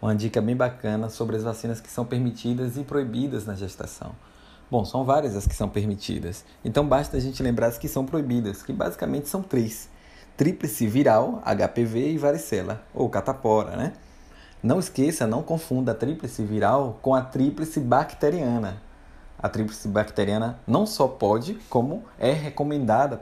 uma dica bem bacana sobre as vacinas que são permitidas e proibidas na gestação. Bom, são várias as que são permitidas, então basta a gente lembrar as que são proibidas, que basicamente são três: tríplice viral, HPV e varicela, ou catapora, né? Não esqueça, não confunda a tríplice viral com a tríplice bacteriana. A tríplice bacteriana não só pode, como é recomendada.